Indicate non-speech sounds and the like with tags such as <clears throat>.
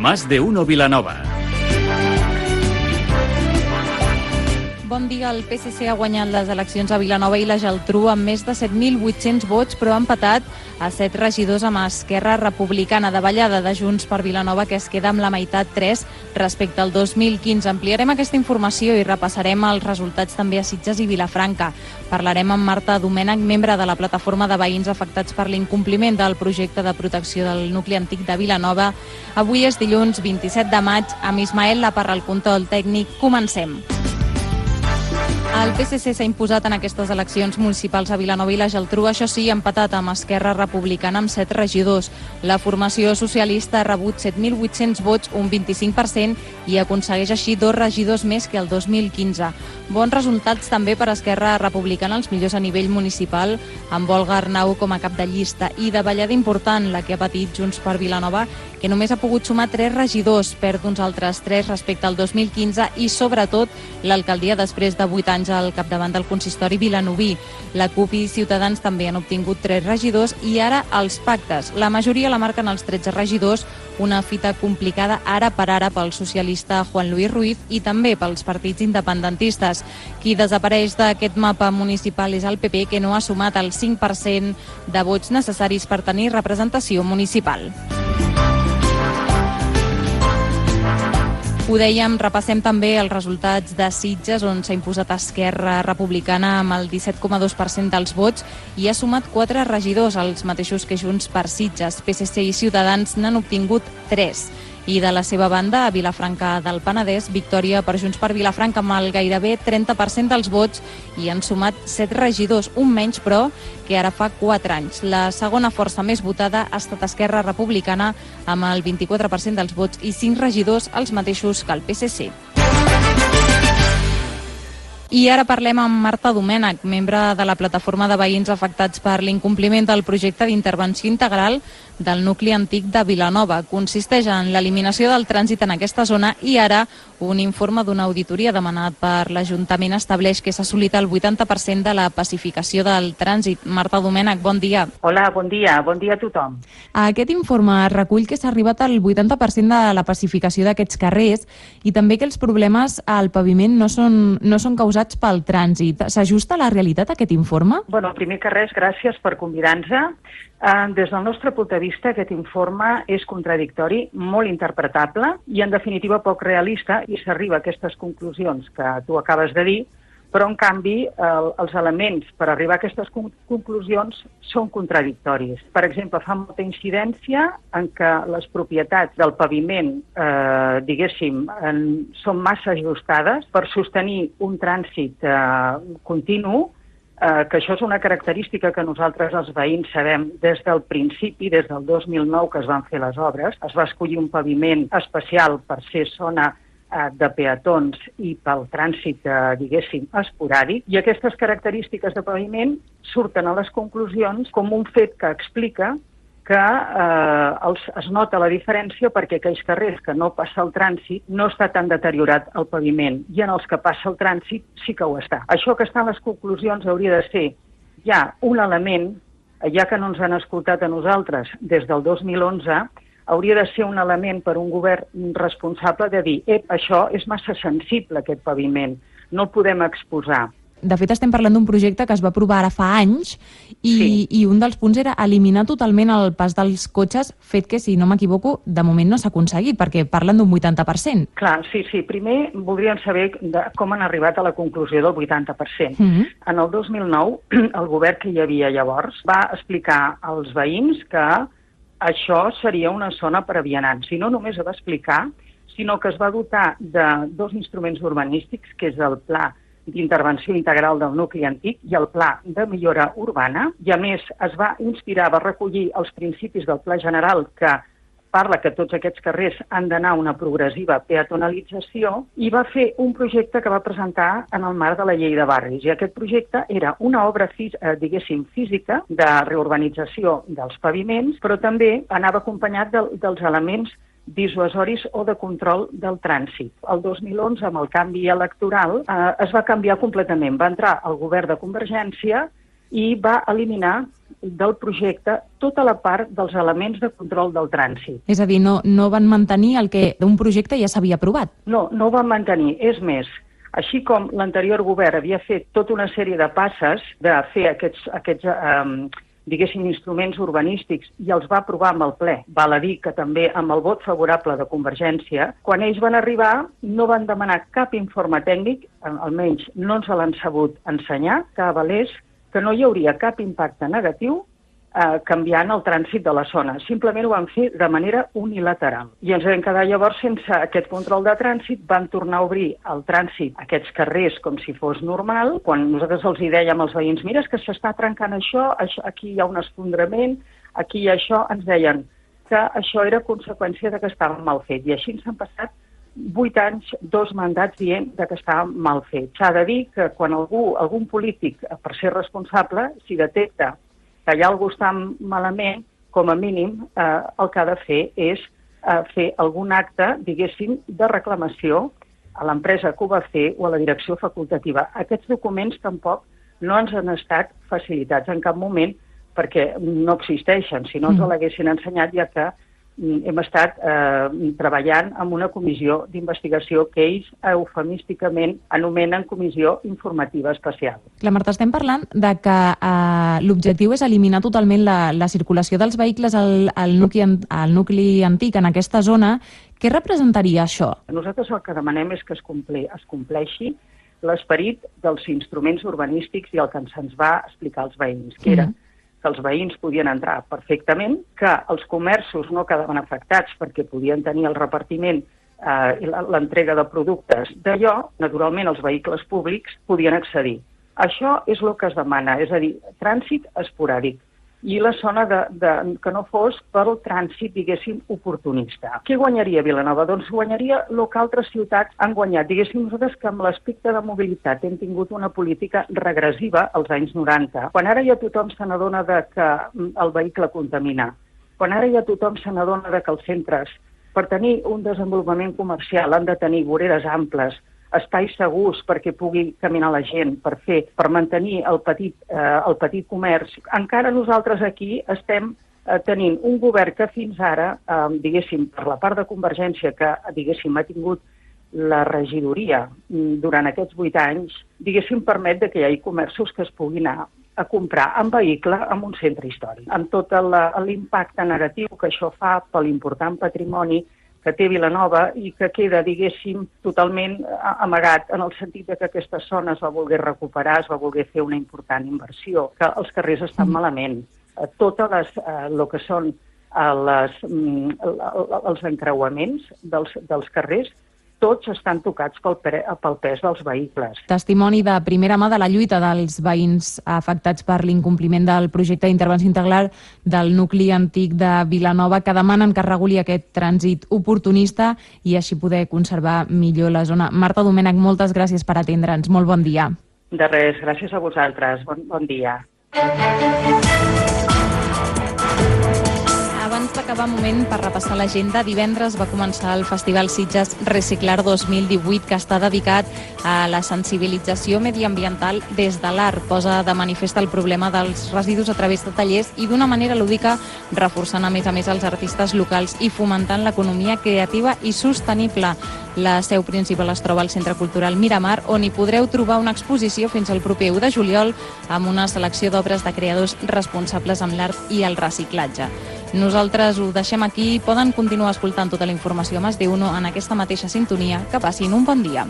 Más de uno Vilanova. Bon dia. El PSC ha guanyat les eleccions a Vilanova i la Geltrú amb més de 7.800 vots, però ha empatat a 7 regidors amb Esquerra Republicana de Vallada de Junts per Vilanova, que es queda amb la meitat 3 respecte al 2015. Ampliarem aquesta informació i repassarem els resultats també a Sitges i Vilafranca. Parlarem amb Marta Domènech, membre de la plataforma de veïns afectats per l'incompliment del projecte de protecció del nucli antic de Vilanova. Avui és dilluns 27 de maig, amb Ismael Laparra al control tècnic. Comencem. El PSC s'ha imposat en aquestes eleccions municipals a Vilanova i la Geltrú, això sí, empatat amb Esquerra Republicana amb 7 regidors. La formació socialista ha rebut 7.800 vots, un 25%, i aconsegueix així dos regidors més que el 2015. Bons resultats també per Esquerra Republicana, els millors a nivell municipal, amb Olga Arnau com a cap de llista, i de ballada important, la que ha patit Junts per Vilanova, que només ha pogut sumar 3 regidors, perd uns altres 3 respecte al 2015, i sobretot l'alcaldia després de 8 anys al capdavant del consistori vilanoví. La CUP i Ciutadans també han obtingut 3 regidors i ara els pactes. La majoria la marquen els 13 regidors, una fita complicada ara per ara pel socialista Juan Luis Ruiz i també pels partits independentistes. Qui desapareix d'aquest mapa municipal és el PP, que no ha sumat el 5% de vots necessaris per tenir representació municipal. Ho dèiem, repassem també els resultats de Sitges, on s'ha imposat Esquerra Republicana amb el 17,2% dels vots i ha sumat quatre regidors, els mateixos que Junts per Sitges. PSC i Ciutadans n'han obtingut tres. I de la seva banda, a Vilafranca del Penedès, victòria per Junts per Vilafranca amb el gairebé 30% dels vots i han sumat 7 regidors, un menys però que ara fa 4 anys. La segona força més votada ha estat Esquerra Republicana amb el 24% dels vots i 5 regidors, els mateixos que el PSC. I ara parlem amb Marta Domènech, membre de la plataforma de veïns afectats per l'incompliment del projecte d'intervenció integral del nucli antic de Vilanova. Consisteix en l'eliminació del trànsit en aquesta zona i ara un informe d'una auditoria demanat per l'Ajuntament estableix que s'ha assolit el 80% de la pacificació del trànsit. Marta Domènech, bon dia. Hola, bon dia. Bon dia a tothom. Aquest informe recull que s'ha arribat al 80% de la pacificació d'aquests carrers i també que els problemes al paviment no són, no són causats pel trànsit. S'ajusta a la realitat aquest informe? Bueno, primer que res, gràcies per convidar-nos. Eh, des del nostre punt de vista, aquest informe és contradictori, molt interpretable i, en definitiva, poc realista i s'arriba a aquestes conclusions que tu acabes de dir, però, en canvi, el, els elements per arribar a aquestes conclusions són contradictoris. Per exemple, fa molta incidència en què les propietats del paviment, eh, diguéssim, en, són massa ajustades per sostenir un trànsit eh, continu eh, que això és una característica que nosaltres els veïns sabem des del principi, des del 2009 que es van fer les obres, es va escollir un paviment especial per ser zona eh, de peatons i pel trànsit, eh, diguéssim, esporàdic, i aquestes característiques de paviment surten a les conclusions com un fet que explica que eh, els, es nota la diferència perquè aquells carrers que no passa el trànsit no està tan deteriorat el paviment i en els que passa el trànsit sí que ho està. Això que està en les conclusions hauria de ser ja un element, ja que no ens han escoltat a nosaltres des del 2011, hauria de ser un element per un govern responsable de dir eh, això és massa sensible, aquest paviment, no el podem exposar de fet, estem parlant d'un projecte que es va aprovar ara fa anys i, sí. i un dels punts era eliminar totalment el pas dels cotxes, fet que, si no m'equivoco, de moment no s'ha aconseguit, perquè parlen d'un 80%. Clar, sí, sí. Primer voldríem saber de com han arribat a la conclusió del 80%. Mm -hmm. En el 2009, <clears throat> el govern que hi havia llavors va explicar als veïns que això seria una zona per a vianants. I no només ho va explicar, sinó que es va dotar de dos instruments urbanístics, que és el Pla d'intervenció integral del nucli antic i el pla de millora urbana, i a més es va inspirar, va recollir els principis del pla general que parla que tots aquests carrers han d'anar a una progressiva peatonalització i va fer un projecte que va presentar en el marc de la llei de barris. I aquest projecte era una obra, eh, diguéssim, física de reurbanització dels paviments, però també anava acompanyat de, dels elements dissuasoris o de control del trànsit. El 2011, amb el canvi electoral, eh, es va canviar completament. Va entrar el govern de Convergència i va eliminar del projecte tota la part dels elements de control del trànsit. És a dir, no, no van mantenir el que d'un projecte ja s'havia aprovat? No, no ho van mantenir. És més, així com l'anterior govern havia fet tota una sèrie de passes de fer aquests, aquests eh, diguéssim, instruments urbanístics i els va aprovar amb el ple. Val a dir que també amb el vot favorable de Convergència, quan ells van arribar no van demanar cap informe tècnic, almenys no ens l'han sabut ensenyar, que avalés que no hi hauria cap impacte negatiu eh, canviant el trànsit de la zona. Simplement ho van fer de manera unilateral. I ens vam quedar llavors sense aquest control de trànsit, van tornar a obrir el trànsit, aquests carrers, com si fos normal. Quan nosaltres els hi dèiem als veïns, mira, que s'està trencant això, això, aquí hi ha un esfondrament, aquí hi ha això, ens deien que això era conseqüència de que estava mal fet. I així s'han passat vuit anys, dos mandats dient de que estava mal fet. S'ha de dir que quan algú, algun polític, per ser responsable, si detecta que ha algú està malament, com a mínim eh, el que ha de fer és eh, fer algun acte, diguéssim, de reclamació a l'empresa que ho va fer o a la direcció facultativa. Aquests documents tampoc no ens han estat facilitats en cap moment perquè no existeixen. Si no ens mm. l'haguessin ensenyat, ja que hem estat eh, treballant amb una comissió d'investigació que ells eufemísticament anomenen Comissió Informativa Especial. La Marta, estem parlant de que eh, l'objectiu és eliminar totalment la, la circulació dels vehicles al, al, nucli, al nucli antic en aquesta zona. Què representaria això? Nosaltres el que demanem és que es, compli, es compleixi l'esperit dels instruments urbanístics i el que se'ns va explicar als veïns, que era mm que els veïns podien entrar perfectament, que els comerços no quedaven afectats perquè podien tenir el repartiment eh, i l'entrega de productes d'allò, naturalment els vehicles públics podien accedir. Això és el que es demana, és a dir, trànsit esporàdic i la zona de, de, que no fos pel trànsit, diguéssim, oportunista. Què guanyaria Vilanova? Doncs guanyaria el que altres ciutats han guanyat. Diguéssim nosaltres que amb l'aspecte de mobilitat hem tingut una política regressiva als anys 90, quan ara ja tothom se n'adona que mm, el vehicle contamina, quan ara ja tothom se n'adona que els centres, per tenir un desenvolupament comercial, han de tenir voreres amples, espais segurs perquè pugui caminar la gent, per fer, per mantenir el petit, eh, el petit comerç. Encara nosaltres aquí estem eh, tenint un govern que fins ara, eh, diguéssim, per la part de Convergència, que, diguéssim, ha tingut la regidoria mm, durant aquests vuit anys, diguéssim, permet que hi hagi comerços que es puguin anar a comprar en vehicle en un centre històric, amb tot l'impacte negatiu que això fa per l'important patrimoni que té Vilanova i que queda, diguéssim, totalment amagat en el sentit de que aquesta zona es va voler recuperar, es va voler fer una important inversió, que els carrers estan mm. malament. Eh, totes les, eh, el que són eh, les, mm, els encreuaments dels, dels carrers tots estan tocats pel, pel pes dels vehicles. Testimoni de primera mà de la lluita dels veïns afectats per l'incompliment del projecte d'intervenció integral del nucli antic de Vilanova que demanen que reguli aquest trànsit oportunista i així poder conservar millor la zona. Marta Domènech, moltes gràcies per atendre'ns. Molt bon dia. De res, gràcies a vosaltres. Bon, bon dia. Abans d'acabar moment per repassar l'agenda, divendres va començar el Festival Sitges Reciclar 2018 que està dedicat a la sensibilització mediambiental des de l'art. Posa de manifest el problema dels residus a través de tallers i d'una manera lúdica reforçant a més a més els artistes locals i fomentant l'economia creativa i sostenible. La seu principal es troba al Centre Cultural Miramar, on hi podreu trobar una exposició fins al proper 1 de juliol amb una selecció d'obres de creadors responsables amb l'art i el reciclatge. Nosaltres ho deixem aquí. Poden continuar escoltant tota la informació a Mas de en aquesta mateixa sintonia. Que passin un bon dia.